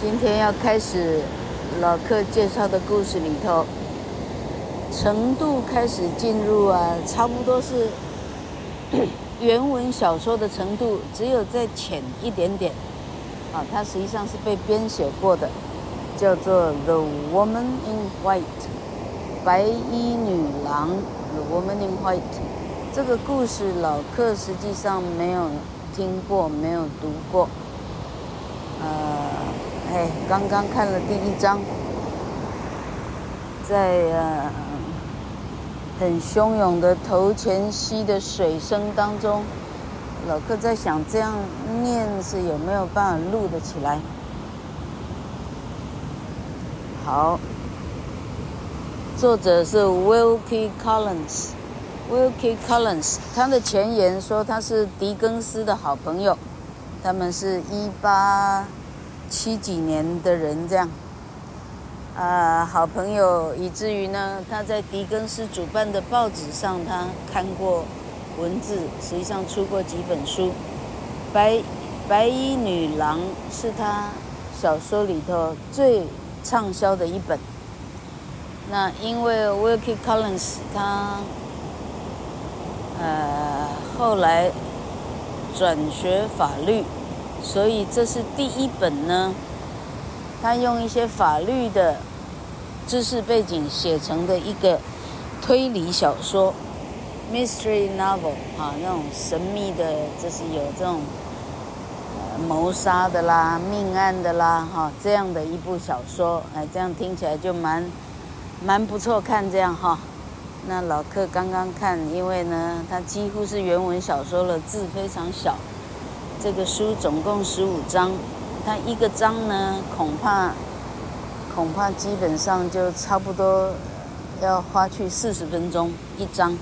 今天要开始老客介绍的故事里头，程度开始进入啊，差不多是原文小说的程度，只有再浅一点点。啊，它实际上是被编写过的，叫做《The Woman in White》，白衣女郎，《The Woman in White》。这个故事老客实际上没有听过，没有读过。呃，哎，刚刚看了第一章，在呃很汹涌的头前溪的水声当中，老客在想，这样念是有没有办法录得起来？好，作者是 Wilkie Collins。Wilkie Collins，他的前言说他是狄更斯的好朋友，他们是一八七几年的人这样，啊、呃，好朋友以至于呢，他在狄更斯主办的报纸上，他看过文字，实际上出过几本书，白白衣女郎是他小说里头最畅销的一本。那因为 Wilkie Collins 他。呃，后来转学法律，所以这是第一本呢。他用一些法律的知识背景写成的一个推理小说，mystery novel 啊，那种神秘的，就是有这种谋杀的啦、命案的啦，哈、这样的一部小说，哎，这样听起来就蛮蛮不错，看这样哈。那老客刚刚看，因为呢，它几乎是原文小说了，字非常小。这个书总共十五章，它一个章呢，恐怕恐怕基本上就差不多要花去四十分钟一章。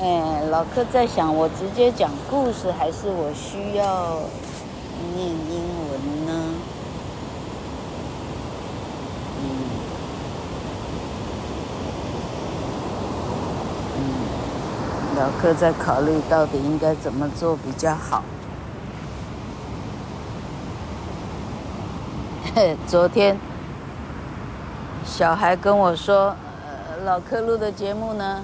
哎，老客在想，我直接讲故事，还是我需要念英文呢？嗯，嗯老客在考虑到底应该怎么做比较好。昨天小孩跟我说，呃，老客录的节目呢，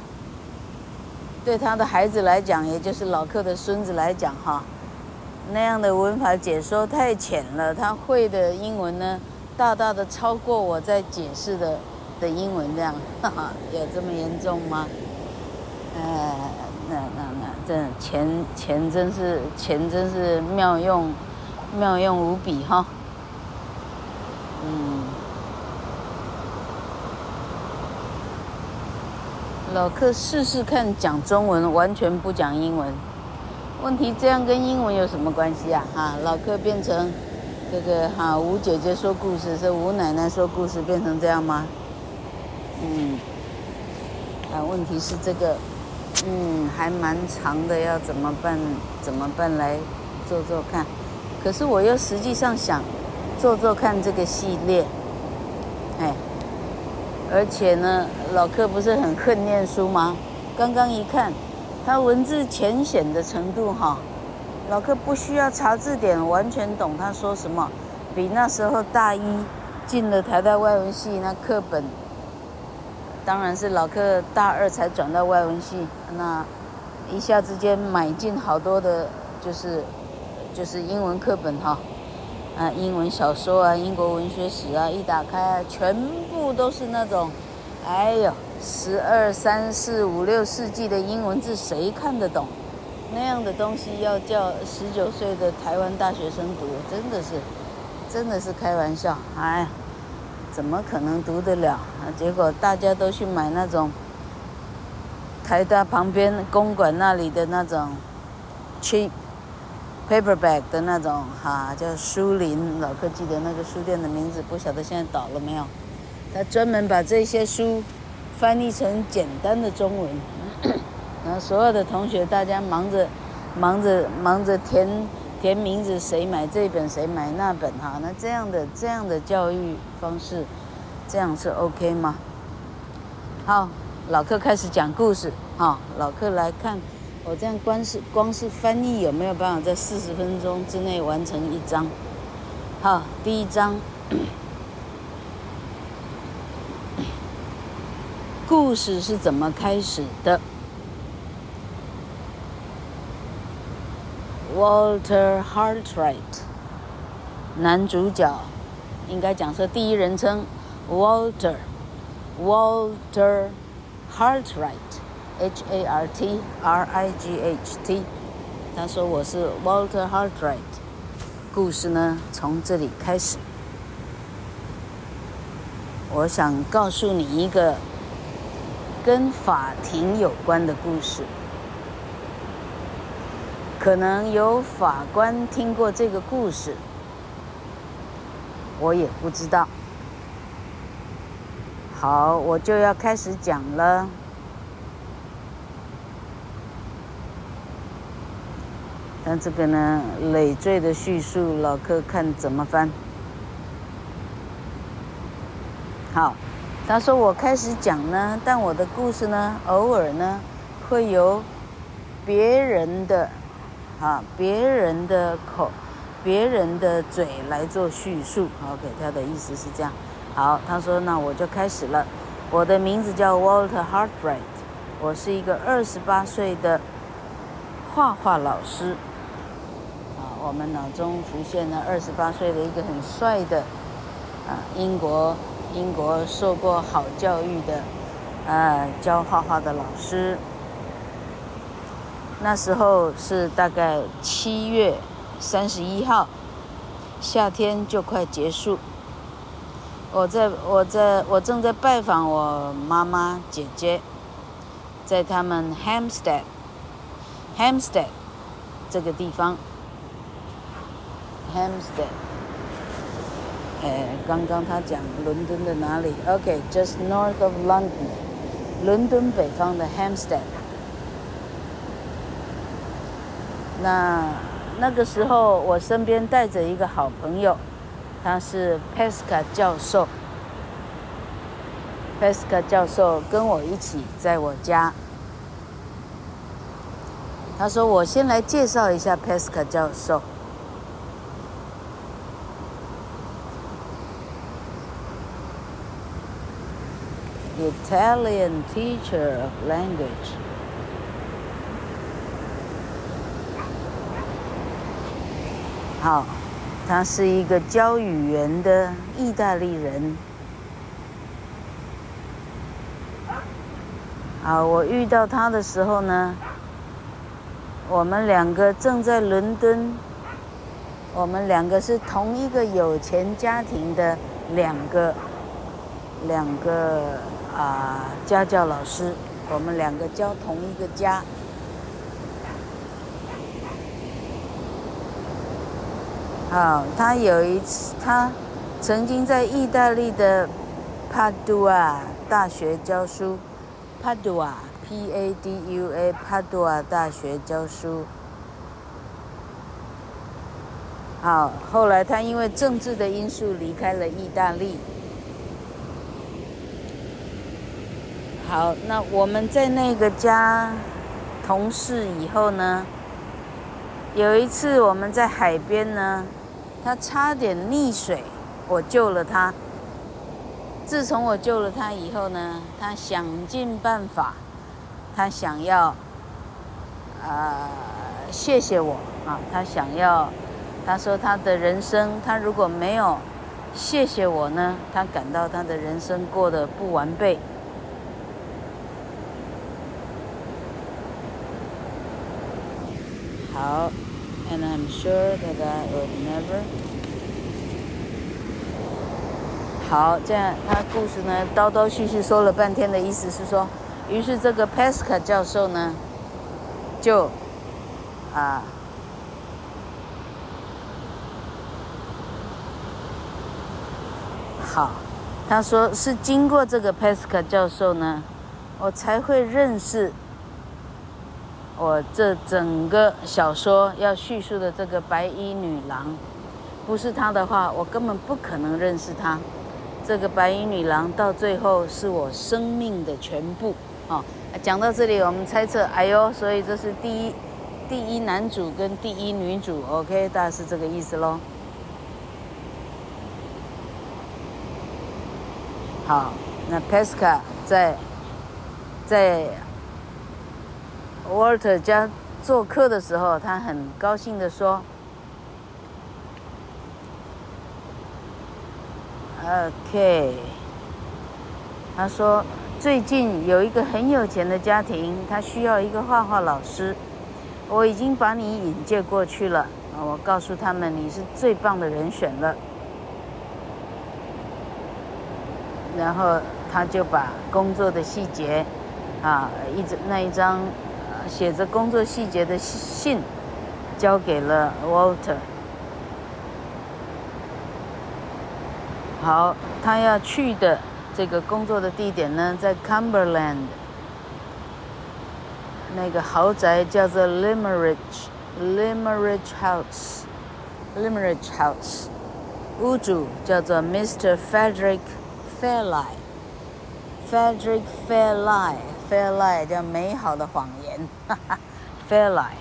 对他的孩子来讲，也就是老客的孙子来讲，哈，那样的文法解说太浅了，他会的英文呢，大大的超过我在解释的的英文，这样，哈哈，有这么严重吗？哎，那那那，这钱钱真是钱真是妙用，妙用无比哈。嗯，老客试试看讲中文，完全不讲英文。问题这样跟英文有什么关系啊？哈，老客变成这个哈吴姐姐说故事，是吴奶奶说故事，变成这样吗？嗯，啊，问题是这个。嗯，还蛮长的，要怎么办？怎么办来做做看？可是我又实际上想做做看这个系列，哎，而且呢，老客不是很恨念书吗？刚刚一看，他文字浅显的程度哈，老客不需要查字典完全懂他说什么，比那时候大一进了台大外文系那课本。当然是老客大二才转到外文系，那一下之间买进好多的，就是就是英文课本哈，啊，英文小说啊，英国文学史啊，一打开啊，全部都是那种，哎呦，十二三四五六世纪的英文字，谁看得懂？那样的东西要叫十九岁的台湾大学生读，真的是，真的是开玩笑，哎。怎么可能读得了？结果大家都去买那种台大旁边公馆那里的那种去 paperback 的那种哈，叫书林。老客记得那个书店的名字，不晓得现在倒了没有。他专门把这些书翻译成简单的中文，然后所有的同学大家忙着忙着忙着填填名字，谁买这本谁买那本哈？那这样的这样的教育方式，这样是 OK 吗？好，老客开始讲故事哈。老客来看，我这样光是光是翻译有没有办法在四十分钟之内完成一章？好，第一章，故事是怎么开始的？Walter Hartright，男主角，应该讲说第一人称，Walter，Walter heart rate H A R T R I G H T，他说我是 Walter Hartright。故事呢，从这里开始。我想告诉你一个跟法庭有关的故事。可能有法官听过这个故事，我也不知道。好，我就要开始讲了。但这个呢，累赘的叙述，老柯看怎么翻。好，他说我开始讲呢，但我的故事呢，偶尔呢，会由别人的，啊，别人的口，别人的嘴来做叙述。OK，他的意思是这样。好，他说那我就开始了。我的名字叫 Walter Hartright，我是一个二十八岁的画画老师。我们脑中浮现了二十八岁的一个很帅的，啊，英国英国受过好教育的，啊，教画画的老师。那时候是大概七月三十一号，夏天就快结束。我在我在我正在拜访我妈妈姐姐，在他们 Hamstead Hamstead 这个地方。Hampstead，哎，刚刚他讲伦敦的哪里？OK，just north of London，伦敦北方的 Hampstead。那那个时候，我身边带着一个好朋友，他是 Pesca 教授。Pesca 教授跟我一起在我家。他说：“我先来介绍一下 Pesca 教授。” Italian teacher of language。好，他是一个教语言的意大利人。啊，我遇到他的时候呢，我们两个正在伦敦，我们两个是同一个有钱家庭的两个，两个。啊，家教老师，我们两个教同一个家。好，他有一次，他曾经在意大利的帕杜瓦大学教书，帕杜瓦 P-A-D-U-A，帕杜瓦大学教书。好，后来他因为政治的因素离开了意大利。好，那我们在那个家同事以后呢，有一次我们在海边呢，他差点溺水，我救了他。自从我救了他以后呢，他想尽办法，他想要，啊、谢谢我啊，他想要，他说他的人生，他如果没有谢谢我呢，他感到他的人生过得不完备。好，and I'm sure that I would never。好，这样他故事呢，叨叨絮絮说了半天的意思是说，于是这个 Pesca 教授呢，就啊，好，他说是经过这个 Pesca 教授呢，我才会认识。我这整个小说要叙述的这个白衣女郎，不是她的话，我根本不可能认识她。这个白衣女郎到最后是我生命的全部啊！讲到这里，我们猜测，哎呦，所以这是第一，第一男主跟第一女主，OK，大概是这个意思喽。好，那 Pascal 在在。Walter 家做客的时候，他很高兴地说：“OK。”他说：“最近有一个很有钱的家庭，他需要一个画画老师，我已经把你引荐过去了。我告诉他们你是最棒的人选了。”然后他就把工作的细节，啊，一张那一张写着工作细节的信，交给了 Walter。好，他要去的这个工作的地点呢，在 Cumberland，那个豪宅叫做 Limerick，Limerick House，Limerick House，屋主叫做 Mr. Frederick Fairlie，Frederick Fairlie。Fair lie 叫美好的谎言，哈哈，Fairlie。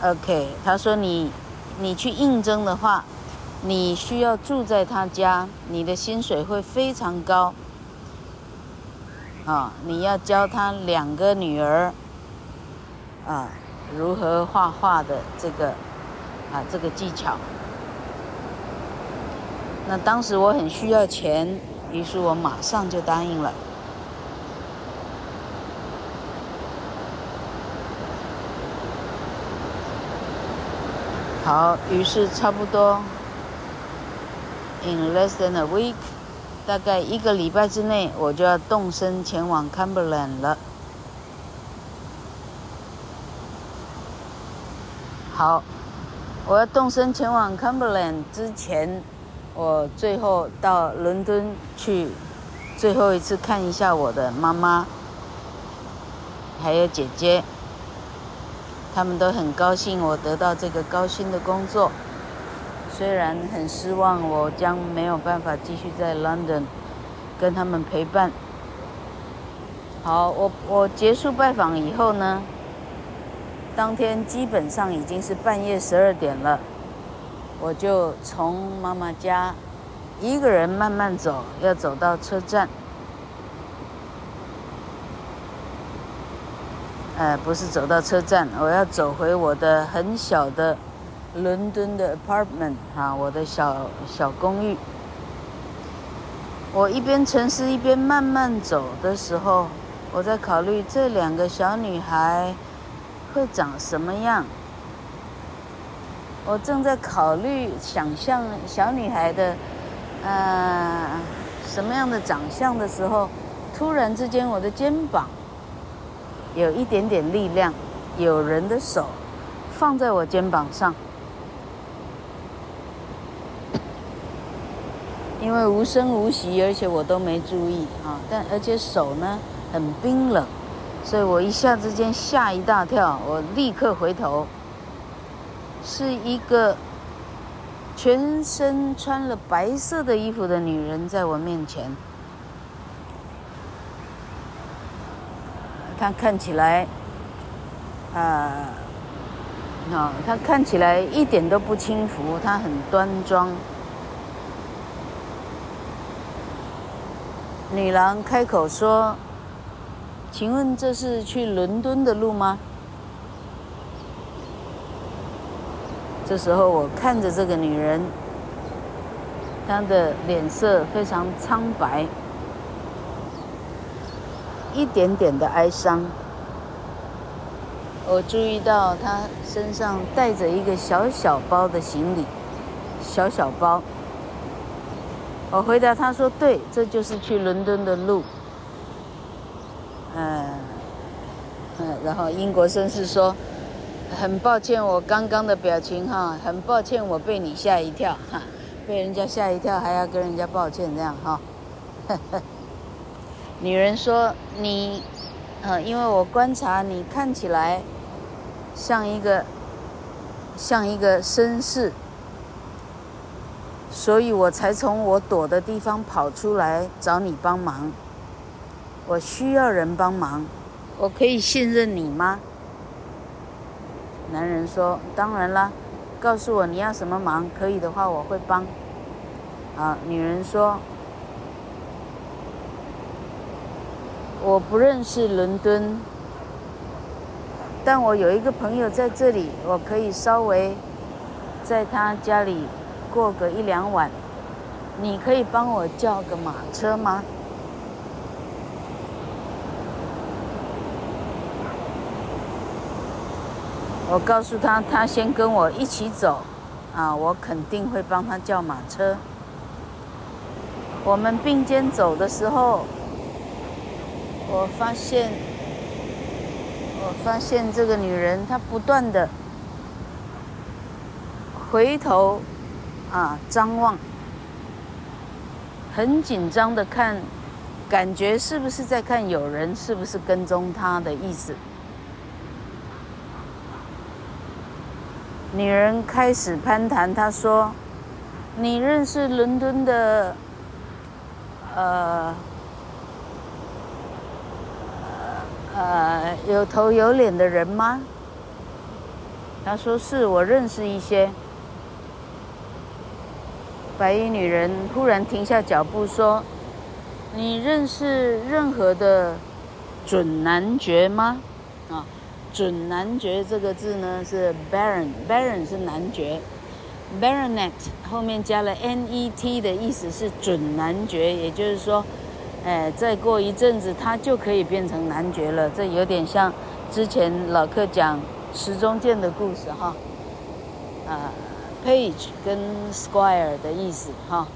OK，他说你，你去应征的话，你需要住在他家，你的薪水会非常高。啊，你要教他两个女儿，啊，如何画画的这个，啊，这个技巧。那当时我很需要钱，于是我马上就答应了。好，于是差不多，in less than a week，大概一个礼拜之内，我就要动身前往 Cumberland 了。好，我要动身前往 Cumberland 之前。我最后到伦敦去，最后一次看一下我的妈妈，还有姐姐，他们都很高兴我得到这个高薪的工作，虽然很失望，我将没有办法继续在 London 跟他们陪伴。好，我我结束拜访以后呢，当天基本上已经是半夜十二点了。我就从妈妈家一个人慢慢走，要走到车站。呃，不是走到车站，我要走回我的很小的伦敦的 apartment 啊，我的小小公寓。我一边沉思一边慢慢走的时候，我在考虑这两个小女孩会长什么样。我正在考虑想象小女孩的，呃，什么样的长相的时候，突然之间我的肩膀有一点点力量，有人的手放在我肩膀上，因为无声无息，而且我都没注意啊，但而且手呢很冰冷，所以我一下之间吓一大跳，我立刻回头。是一个全身穿了白色的衣服的女人在我面前，她看起来，啊，啊，她看起来一点都不轻浮，她很端庄。女郎开口说：“请问这是去伦敦的路吗？”这时候，我看着这个女人，她的脸色非常苍白，一点点的哀伤。我注意到她身上带着一个小小包的行李，小小包。我回答她说：“对，这就是去伦敦的路。”嗯，嗯，然后英国绅士说。很抱歉，我刚刚的表情哈，很抱歉，我被你吓一跳哈，被人家吓一跳还要跟人家抱歉这样哈。女人说：“你，呃，因为我观察你看起来像一个像一个绅士，所以我才从我躲的地方跑出来找你帮忙。我需要人帮忙，我可以信任你吗？”男人说：“当然啦，告诉我你要什么忙，可以的话我会帮。啊，女人说：“我不认识伦敦，但我有一个朋友在这里，我可以稍微在他家里过个一两晚。你可以帮我叫个马车吗？”我告诉他，他先跟我一起走，啊，我肯定会帮他叫马车。我们并肩走的时候，我发现，我发现这个女人她不断的回头，啊，张望，很紧张的看，感觉是不是在看有人是不是跟踪她的意思。女人开始攀谈，她说：“你认识伦敦的，呃，呃，有头有脸的人吗？”她说：“是，我认识一些。”白衣女人忽然停下脚步说：“你认识任何的准男爵吗？”啊。准男爵这个字呢是 baron，baron 是男爵，baronet 后面加了 net 的意思是准男爵，也就是说，哎，再过一阵子他就可以变成男爵了。这有点像之前老客讲石中剑的故事哈，啊，page 跟 squire 的意思哈，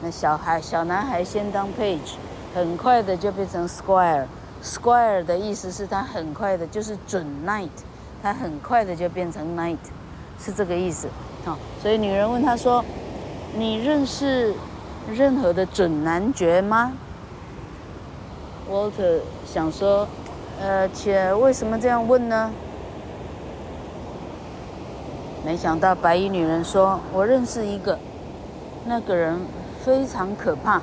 那小孩小男孩先当 page，很快的就变成 squire。Square 的意思是他很快的，就是准 night，他很快的就变成 night，是这个意思。好，所以女人问他说：“你认识任何的准男爵吗？”Walter 想说：“呃，且为什么这样问呢？”没想到白衣女人说：“我认识一个，那个人非常可怕，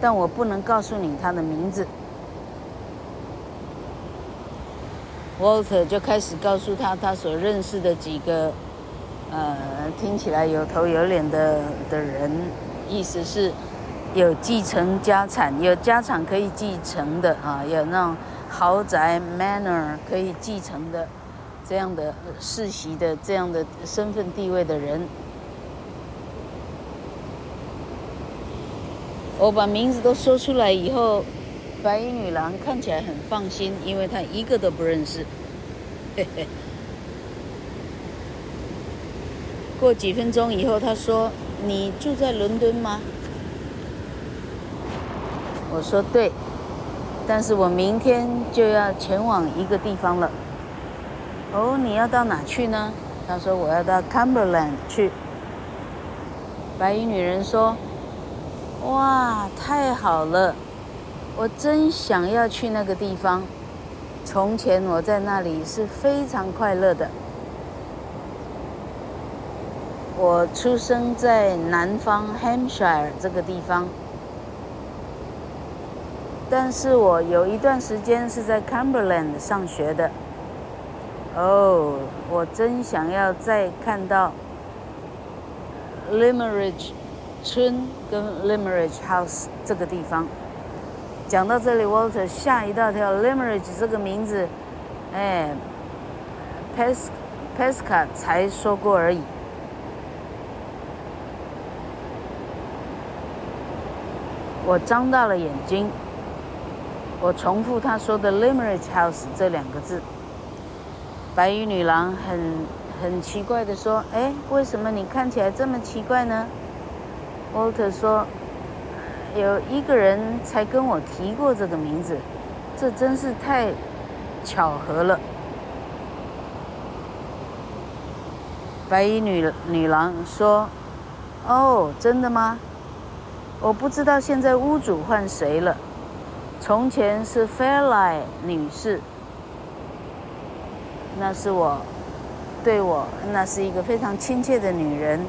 但我不能告诉你他的名字。” Walter 就开始告诉他他所认识的几个，呃，听起来有头有脸的的人，意思是，有继承家产，有家产可以继承的啊，有那种豪宅 manor 可以继承的，这样的世袭的这样的身份地位的人。我把名字都说出来以后。白衣女郎看起来很放心，因为她一个都不认识。嘿嘿。过几分钟以后，她说：“你住在伦敦吗？”我说：“对，但是我明天就要前往一个地方了。”哦，你要到哪去呢？她说：“我要到 Cumberland 去。”白衣女人说：“哇，太好了！”我真想要去那个地方。从前我在那里是非常快乐的。我出生在南方 Hampshire 这个地方，但是我有一段时间是在 Cumberland 上学的。哦，我真想要再看到 Limmeridge 村跟 Limmeridge House 这个地方。讲到这里，Walter 吓一大跳。，Limeridge 这个名字，哎，Pesca 才说过而已。我张大了眼睛，我重复他说的 Limmeridge House 这两个字。白衣女郎很很奇怪地说：“哎，为什么你看起来这么奇怪呢？”Walter 说。有一个人才跟我提过这个名字，这真是太巧合了。白衣女女郎说：“哦，真的吗？我不知道现在屋主换谁了。从前是 Fairlie 女士，那是我，对我，那是一个非常亲切的女人。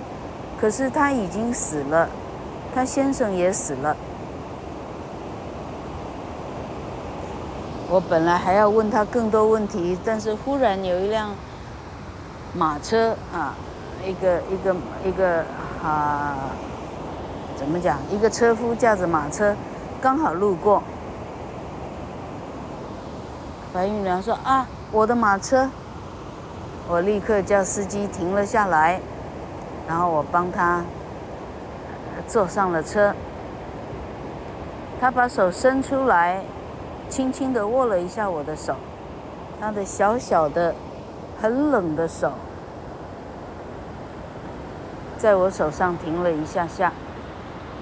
可是她已经死了。”他先生也死了。我本来还要问他更多问题，但是忽然有一辆马车啊，一个一个一个啊，怎么讲？一个车夫驾着马车，刚好路过。白玉女郎说：“啊，我的马车！”我立刻叫司机停了下来，然后我帮他坐上了车。他把手伸出来，轻轻地握了一下我的手，他的小小的、很冷的手，在我手上停了一下下，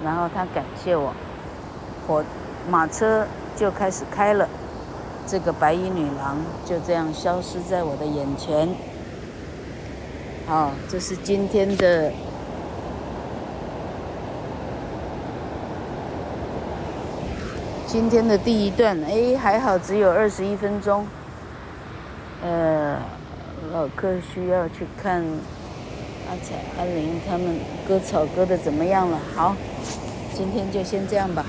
然后他感谢我，我马车就开始开了，这个白衣女郎就这样消失在我的眼前。好，这是今天的。今天的第一段，哎，还好只有二十一分钟。呃，老客需要去看阿彩、阿玲他们割草割的怎么样了？好，今天就先这样吧。